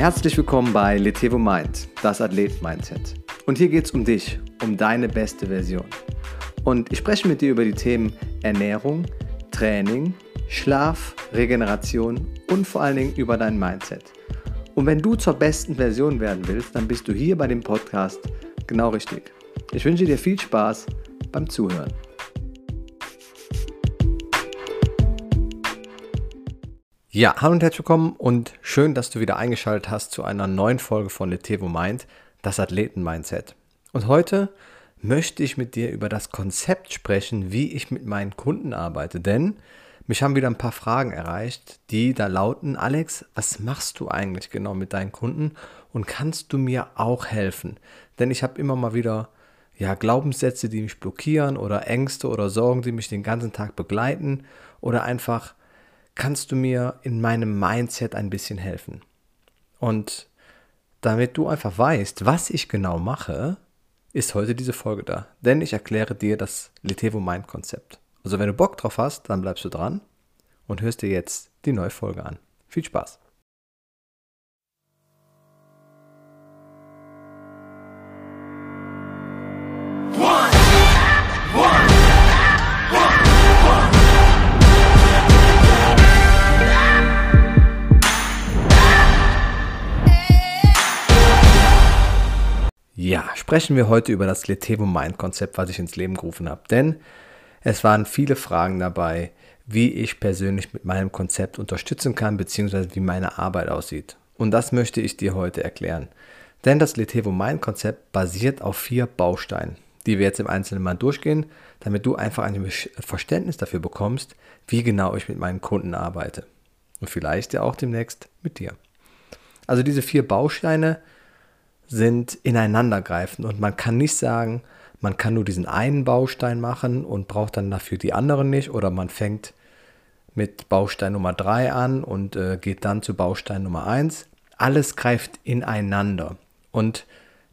Herzlich willkommen bei Letevo Mind, das Athlet-Mindset. Und hier geht es um dich, um deine beste Version. Und ich spreche mit dir über die Themen Ernährung, Training, Schlaf, Regeneration und vor allen Dingen über dein Mindset. Und wenn du zur besten Version werden willst, dann bist du hier bei dem Podcast genau richtig. Ich wünsche dir viel Spaß beim Zuhören. Ja, hallo und herzlich willkommen und schön, dass du wieder eingeschaltet hast zu einer neuen Folge von Letevo Mind, das Athleten-Mindset. Und heute möchte ich mit dir über das Konzept sprechen, wie ich mit meinen Kunden arbeite. Denn mich haben wieder ein paar Fragen erreicht, die da lauten, Alex, was machst du eigentlich genau mit deinen Kunden und kannst du mir auch helfen? Denn ich habe immer mal wieder ja, Glaubenssätze, die mich blockieren oder Ängste oder Sorgen, die mich den ganzen Tag begleiten oder einfach kannst du mir in meinem Mindset ein bisschen helfen. Und damit du einfach weißt, was ich genau mache, ist heute diese Folge da. Denn ich erkläre dir das Letevo Mind Konzept. Also wenn du Bock drauf hast, dann bleibst du dran und hörst dir jetzt die neue Folge an. Viel Spaß! Sprechen wir heute über das Letevo Mind Konzept, was ich ins Leben gerufen habe. Denn es waren viele Fragen dabei, wie ich persönlich mit meinem Konzept unterstützen kann, beziehungsweise wie meine Arbeit aussieht. Und das möchte ich dir heute erklären. Denn das Letevo Mind Konzept basiert auf vier Bausteinen, die wir jetzt im Einzelnen mal durchgehen, damit du einfach ein Verständnis dafür bekommst, wie genau ich mit meinen Kunden arbeite. Und vielleicht ja auch demnächst mit dir. Also diese vier Bausteine sind ineinandergreifend und man kann nicht sagen, man kann nur diesen einen Baustein machen und braucht dann dafür die anderen nicht oder man fängt mit Baustein Nummer 3 an und äh, geht dann zu Baustein Nummer 1. Alles greift ineinander und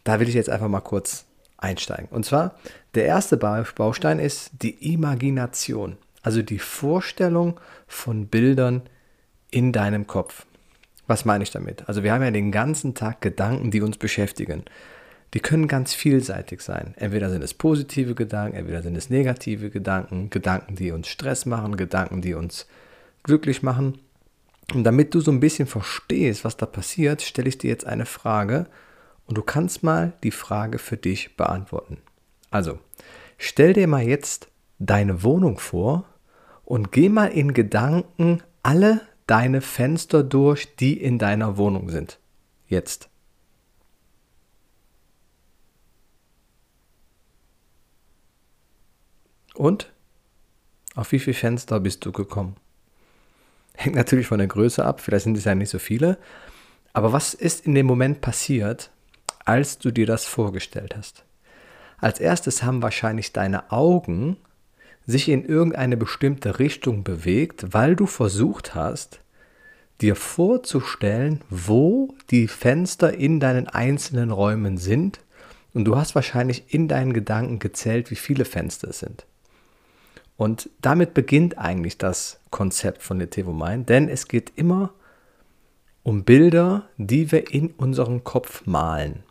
da will ich jetzt einfach mal kurz einsteigen. Und zwar, der erste Baustein ist die Imagination, also die Vorstellung von Bildern in deinem Kopf. Was meine ich damit? Also wir haben ja den ganzen Tag Gedanken, die uns beschäftigen. Die können ganz vielseitig sein. Entweder sind es positive Gedanken, entweder sind es negative Gedanken, Gedanken, die uns Stress machen, Gedanken, die uns glücklich machen. Und damit du so ein bisschen verstehst, was da passiert, stelle ich dir jetzt eine Frage und du kannst mal die Frage für dich beantworten. Also, stell dir mal jetzt deine Wohnung vor und geh mal in Gedanken alle deine Fenster durch, die in deiner Wohnung sind. Jetzt. Und? Auf wie viele Fenster bist du gekommen? Hängt natürlich von der Größe ab, vielleicht sind es ja nicht so viele. Aber was ist in dem Moment passiert, als du dir das vorgestellt hast? Als erstes haben wahrscheinlich deine Augen sich in irgendeine bestimmte Richtung bewegt, weil du versucht hast, dir vorzustellen, wo die Fenster in deinen einzelnen Räumen sind. Und du hast wahrscheinlich in deinen Gedanken gezählt, wie viele Fenster es sind. Und damit beginnt eigentlich das Konzept von Letevo Mind, denn es geht immer um Bilder, die wir in unserem Kopf malen.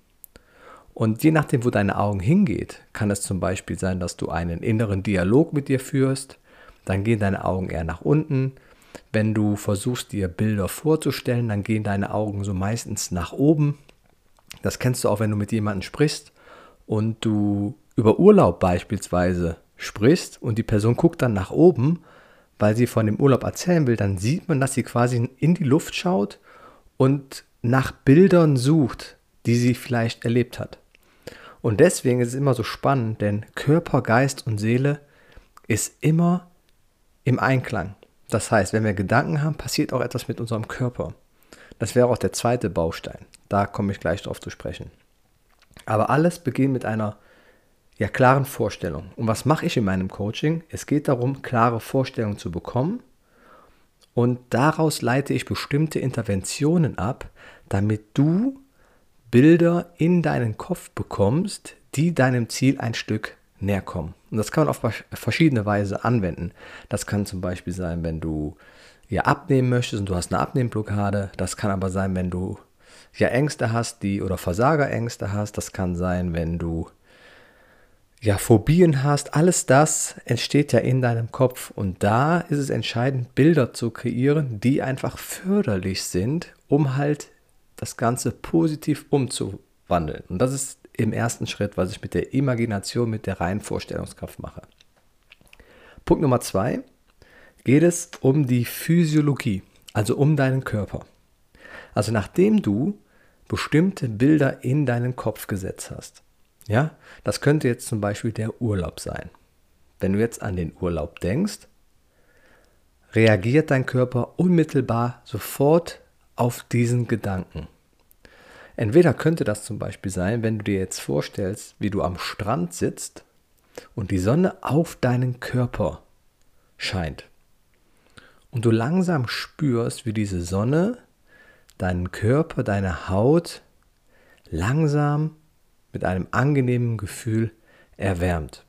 Und je nachdem, wo deine Augen hingeht, kann es zum Beispiel sein, dass du einen inneren Dialog mit dir führst. Dann gehen deine Augen eher nach unten. Wenn du versuchst, dir Bilder vorzustellen, dann gehen deine Augen so meistens nach oben. Das kennst du auch, wenn du mit jemandem sprichst und du über Urlaub beispielsweise sprichst und die Person guckt dann nach oben, weil sie von dem Urlaub erzählen will, dann sieht man, dass sie quasi in die Luft schaut und nach Bildern sucht, die sie vielleicht erlebt hat. Und deswegen ist es immer so spannend, denn Körper, Geist und Seele ist immer im Einklang. Das heißt, wenn wir Gedanken haben, passiert auch etwas mit unserem Körper. Das wäre auch der zweite Baustein. Da komme ich gleich drauf zu sprechen. Aber alles beginnt mit einer ja, klaren Vorstellung. Und was mache ich in meinem Coaching? Es geht darum, klare Vorstellungen zu bekommen. Und daraus leite ich bestimmte Interventionen ab, damit du Bilder in deinen Kopf bekommst, die deinem Ziel ein Stück näher kommen. Und das kann man auf verschiedene Weise anwenden. Das kann zum Beispiel sein, wenn du ja abnehmen möchtest und du hast eine Abnehmblockade. Das kann aber sein, wenn du ja Ängste hast, die oder Versagerängste hast. Das kann sein, wenn du ja Phobien hast. Alles das entsteht ja in deinem Kopf und da ist es entscheidend, Bilder zu kreieren, die einfach förderlich sind, um halt das Ganze positiv umzuwandeln. Und das ist im ersten Schritt, was ich mit der Imagination, mit der reinen Vorstellungskraft mache. Punkt Nummer zwei geht es um die Physiologie, also um deinen Körper. Also nachdem du bestimmte Bilder in deinen Kopf gesetzt hast. Ja, das könnte jetzt zum Beispiel der Urlaub sein. Wenn du jetzt an den Urlaub denkst, reagiert dein Körper unmittelbar sofort auf diesen Gedanken. Entweder könnte das zum Beispiel sein, wenn du dir jetzt vorstellst, wie du am Strand sitzt und die Sonne auf deinen Körper scheint. Und du langsam spürst, wie diese Sonne deinen Körper, deine Haut langsam mit einem angenehmen Gefühl erwärmt.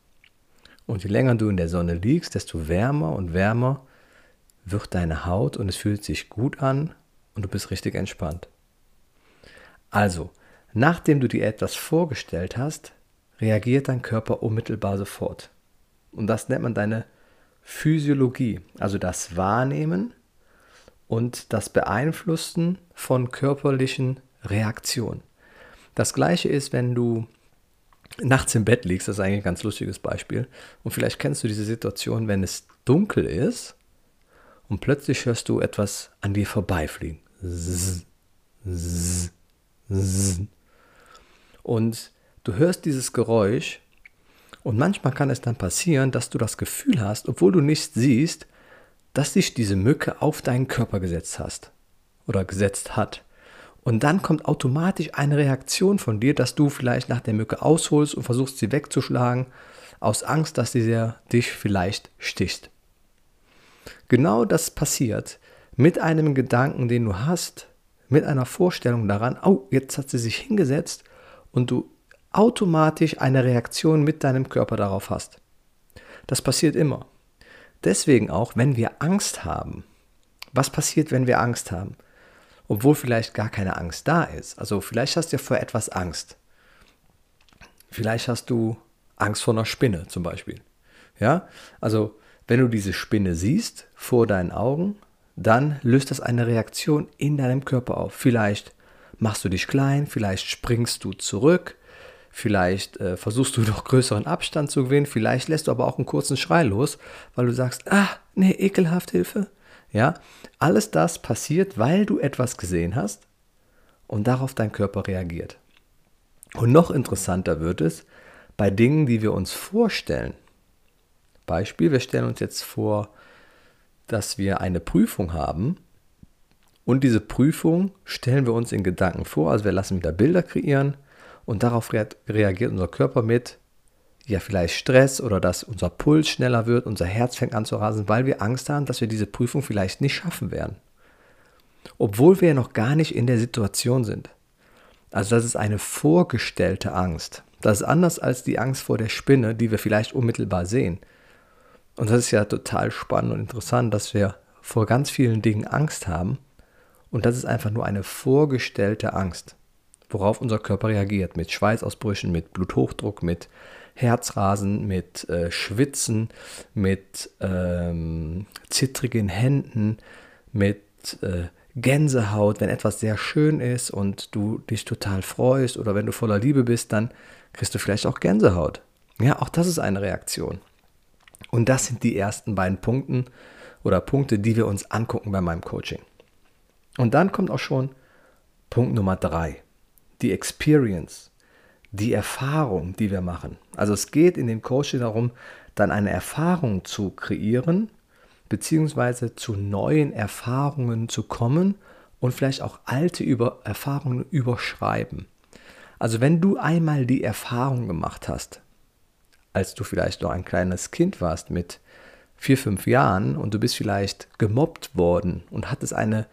Und je länger du in der Sonne liegst, desto wärmer und wärmer wird deine Haut und es fühlt sich gut an und du bist richtig entspannt. Also, nachdem du dir etwas vorgestellt hast, reagiert dein Körper unmittelbar sofort. Und das nennt man deine Physiologie, also das Wahrnehmen und das Beeinflussen von körperlichen Reaktionen. Das gleiche ist, wenn du nachts im Bett liegst, das ist eigentlich ein ganz lustiges Beispiel. Und vielleicht kennst du diese Situation, wenn es dunkel ist und plötzlich hörst du etwas an dir vorbeifliegen. Und du hörst dieses Geräusch und manchmal kann es dann passieren, dass du das Gefühl hast, obwohl du nichts siehst, dass sich diese Mücke auf deinen Körper gesetzt hast oder gesetzt hat. Und dann kommt automatisch eine Reaktion von dir, dass du vielleicht nach der Mücke ausholst und versuchst sie wegzuschlagen, aus Angst, dass sie dich vielleicht sticht. Genau das passiert mit einem Gedanken, den du hast, mit einer Vorstellung daran, oh, jetzt hat sie sich hingesetzt und du automatisch eine Reaktion mit deinem Körper darauf hast. Das passiert immer. Deswegen auch, wenn wir Angst haben. Was passiert, wenn wir Angst haben? Obwohl vielleicht gar keine Angst da ist. Also vielleicht hast du vor etwas Angst. Vielleicht hast du Angst vor einer Spinne zum Beispiel. Ja, also wenn du diese Spinne siehst vor deinen Augen, dann löst das eine Reaktion in deinem Körper auf. Vielleicht machst du dich klein, vielleicht springst du zurück, Vielleicht äh, versuchst du noch größeren Abstand zu gewinnen, vielleicht lässt du aber auch einen kurzen Schrei los, weil du sagst, ah, nee, ekelhaft, Hilfe. Ja, alles das passiert, weil du etwas gesehen hast und darauf dein Körper reagiert. Und noch interessanter wird es bei Dingen, die wir uns vorstellen. Beispiel, wir stellen uns jetzt vor, dass wir eine Prüfung haben und diese Prüfung stellen wir uns in Gedanken vor, also wir lassen wieder Bilder kreieren und darauf reagiert unser Körper mit, ja, vielleicht Stress oder dass unser Puls schneller wird, unser Herz fängt an zu rasen, weil wir Angst haben, dass wir diese Prüfung vielleicht nicht schaffen werden. Obwohl wir noch gar nicht in der Situation sind. Also das ist eine vorgestellte Angst. Das ist anders als die Angst vor der Spinne, die wir vielleicht unmittelbar sehen. Und das ist ja total spannend und interessant, dass wir vor ganz vielen Dingen Angst haben. Und das ist einfach nur eine vorgestellte Angst worauf unser Körper reagiert. Mit Schweißausbrüchen, mit Bluthochdruck, mit Herzrasen, mit äh, Schwitzen, mit ähm, zittrigen Händen, mit äh, Gänsehaut. Wenn etwas sehr schön ist und du dich total freust oder wenn du voller Liebe bist, dann kriegst du vielleicht auch Gänsehaut. Ja, auch das ist eine Reaktion. Und das sind die ersten beiden Punkte oder Punkte, die wir uns angucken bei meinem Coaching. Und dann kommt auch schon Punkt Nummer drei die Experience, die Erfahrung, die wir machen. Also es geht in dem Coaching darum, dann eine Erfahrung zu kreieren, beziehungsweise zu neuen Erfahrungen zu kommen und vielleicht auch alte Über Erfahrungen überschreiben. Also wenn du einmal die Erfahrung gemacht hast, als du vielleicht noch ein kleines Kind warst mit vier, fünf Jahren und du bist vielleicht gemobbt worden und hattest eine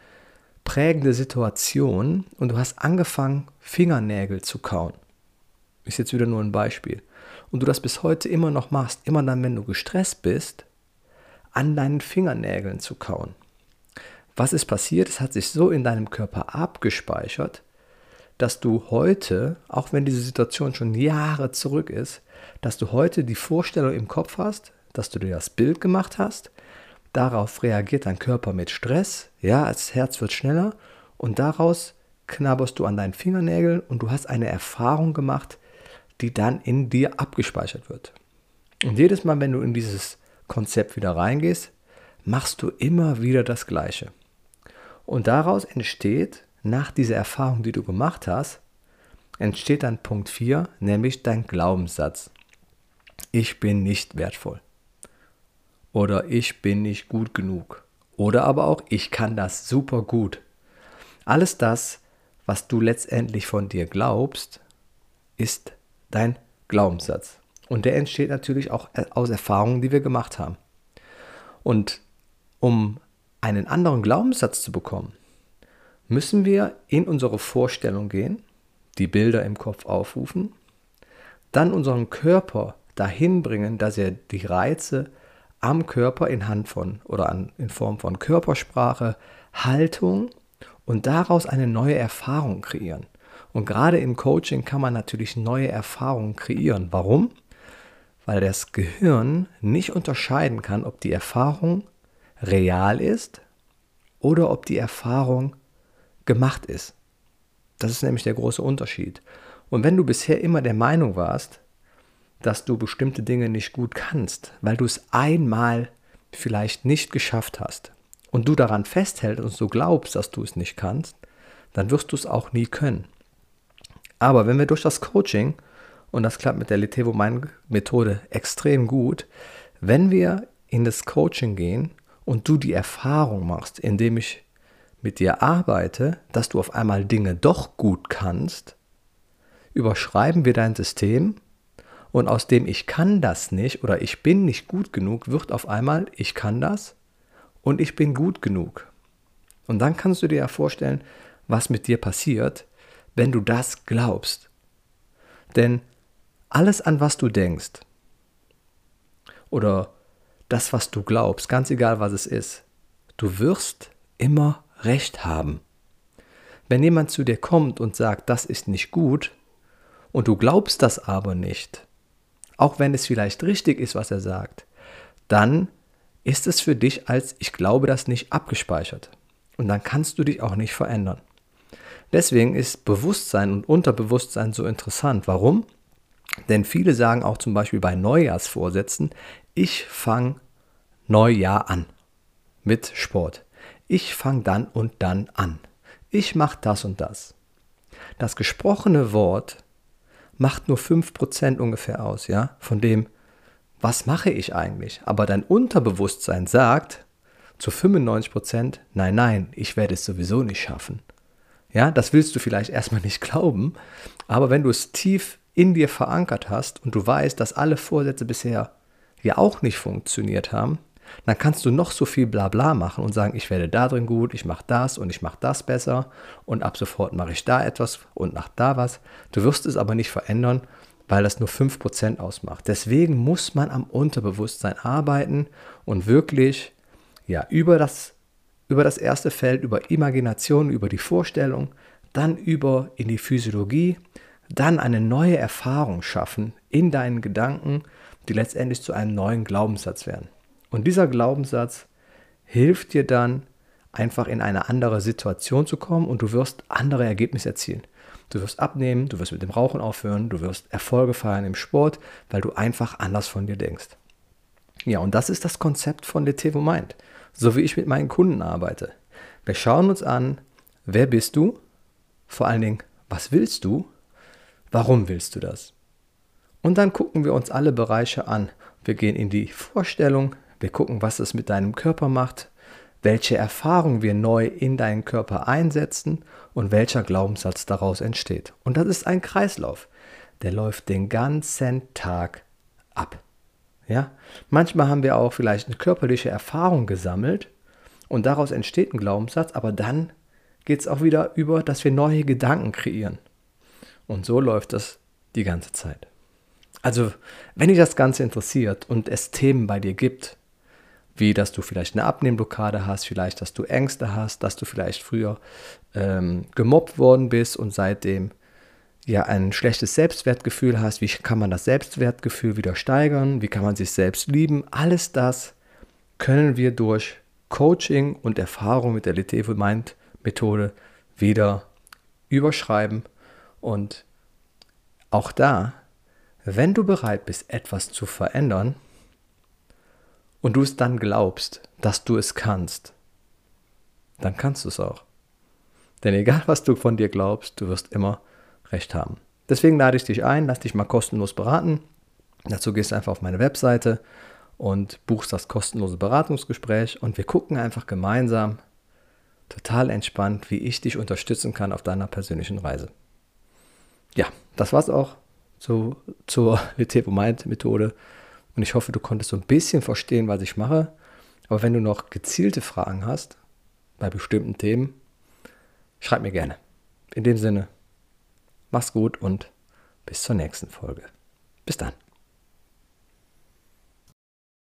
prägende Situation und du hast angefangen, Fingernägel zu kauen. Ist jetzt wieder nur ein Beispiel. Und du das bis heute immer noch machst, immer dann, wenn du gestresst bist, an deinen Fingernägeln zu kauen. Was ist passiert? Es hat sich so in deinem Körper abgespeichert, dass du heute, auch wenn diese Situation schon Jahre zurück ist, dass du heute die Vorstellung im Kopf hast, dass du dir das Bild gemacht hast, darauf reagiert dein Körper mit Stress, ja, das Herz wird schneller und daraus knabberst du an deinen Fingernägeln und du hast eine Erfahrung gemacht, die dann in dir abgespeichert wird. Und jedes Mal, wenn du in dieses Konzept wieder reingehst, machst du immer wieder das Gleiche. Und daraus entsteht, nach dieser Erfahrung, die du gemacht hast, entsteht dann Punkt 4, nämlich dein Glaubenssatz. Ich bin nicht wertvoll. Oder ich bin nicht gut genug. Oder aber auch, ich kann das super gut. Alles das, was du letztendlich von dir glaubst, ist dein Glaubenssatz. Und der entsteht natürlich auch aus Erfahrungen, die wir gemacht haben. Und um einen anderen Glaubenssatz zu bekommen, müssen wir in unsere Vorstellung gehen, die Bilder im Kopf aufrufen, dann unseren Körper dahin bringen, dass er die Reize am Körper in Hand von oder an, in Form von Körpersprache, Haltung und daraus eine neue Erfahrung kreieren. Und gerade im Coaching kann man natürlich neue Erfahrungen kreieren. Warum? Weil das Gehirn nicht unterscheiden kann, ob die Erfahrung real ist oder ob die Erfahrung gemacht ist. Das ist nämlich der große Unterschied. Und wenn du bisher immer der Meinung warst, dass du bestimmte Dinge nicht gut kannst, weil du es einmal vielleicht nicht geschafft hast und du daran festhältst und so glaubst, dass du es nicht kannst, dann wirst du es auch nie können. Aber wenn wir durch das Coaching, und das klappt mit der Letevo Mind Methode extrem gut, wenn wir in das Coaching gehen und du die Erfahrung machst, indem ich mit dir arbeite, dass du auf einmal Dinge doch gut kannst, überschreiben wir dein System und aus dem ich kann das nicht oder ich bin nicht gut genug wird auf einmal ich kann das und ich bin gut genug. Und dann kannst du dir ja vorstellen, was mit dir passiert, wenn du das glaubst. Denn alles, an was du denkst, oder das, was du glaubst, ganz egal was es ist, du wirst immer recht haben. Wenn jemand zu dir kommt und sagt, das ist nicht gut, und du glaubst das aber nicht, auch wenn es vielleicht richtig ist, was er sagt, dann ist es für dich als ich glaube das nicht abgespeichert. Und dann kannst du dich auch nicht verändern. Deswegen ist Bewusstsein und Unterbewusstsein so interessant. Warum? Denn viele sagen auch zum Beispiel bei Neujahrsvorsätzen, ich fange Neujahr an mit Sport. Ich fange dann und dann an. Ich mache das und das. Das gesprochene Wort macht nur 5% ungefähr aus, ja, von dem, was mache ich eigentlich? Aber dein Unterbewusstsein sagt zu 95%, nein, nein, ich werde es sowieso nicht schaffen. Ja, das willst du vielleicht erstmal nicht glauben, aber wenn du es tief in dir verankert hast und du weißt, dass alle Vorsätze bisher ja auch nicht funktioniert haben, dann kannst du noch so viel Blabla machen und sagen, ich werde da drin gut, ich mache das und ich mache das besser und ab sofort mache ich da etwas und nach da was. Du wirst es aber nicht verändern, weil das nur 5% ausmacht. Deswegen muss man am Unterbewusstsein arbeiten und wirklich ja, über, das, über das erste Feld, über Imagination, über die Vorstellung, dann über in die Physiologie, dann eine neue Erfahrung schaffen in deinen Gedanken, die letztendlich zu einem neuen Glaubenssatz werden. Und dieser Glaubenssatz hilft dir dann, einfach in eine andere Situation zu kommen und du wirst andere Ergebnisse erzielen. Du wirst abnehmen, du wirst mit dem Rauchen aufhören, du wirst Erfolge feiern im Sport, weil du einfach anders von dir denkst. Ja, und das ist das Konzept von Letevo Mind, so wie ich mit meinen Kunden arbeite. Wir schauen uns an, wer bist du? Vor allen Dingen, was willst du? Warum willst du das? Und dann gucken wir uns alle Bereiche an. Wir gehen in die Vorstellung, wir gucken, was es mit deinem Körper macht, welche Erfahrung wir neu in deinen Körper einsetzen und welcher Glaubenssatz daraus entsteht. Und das ist ein Kreislauf, der läuft den ganzen Tag ab. Ja? Manchmal haben wir auch vielleicht eine körperliche Erfahrung gesammelt und daraus entsteht ein Glaubenssatz, aber dann geht es auch wieder über, dass wir neue Gedanken kreieren. Und so läuft das die ganze Zeit. Also, wenn dich das Ganze interessiert und es Themen bei dir gibt, wie dass du vielleicht eine Abnehmblockade hast, vielleicht, dass du Ängste hast, dass du vielleicht früher ähm, gemobbt worden bist und seitdem ja ein schlechtes Selbstwertgefühl hast. Wie kann man das Selbstwertgefühl wieder steigern? Wie kann man sich selbst lieben? Alles das können wir durch Coaching und Erfahrung mit der Litevil Mind Methode wieder überschreiben und auch da, wenn du bereit bist, etwas zu verändern, und du es dann glaubst, dass du es kannst, dann kannst du es auch. Denn egal, was du von dir glaubst, du wirst immer recht haben. Deswegen lade ich dich ein, lass dich mal kostenlos beraten. Dazu gehst du einfach auf meine Webseite und buchst das kostenlose Beratungsgespräch und wir gucken einfach gemeinsam total entspannt, wie ich dich unterstützen kann auf deiner persönlichen Reise. Ja, das war's auch zu, zur Litevo Mind Methode. Und ich hoffe, du konntest so ein bisschen verstehen, was ich mache. Aber wenn du noch gezielte Fragen hast bei bestimmten Themen, schreib mir gerne. In dem Sinne, mach's gut und bis zur nächsten Folge. Bis dann.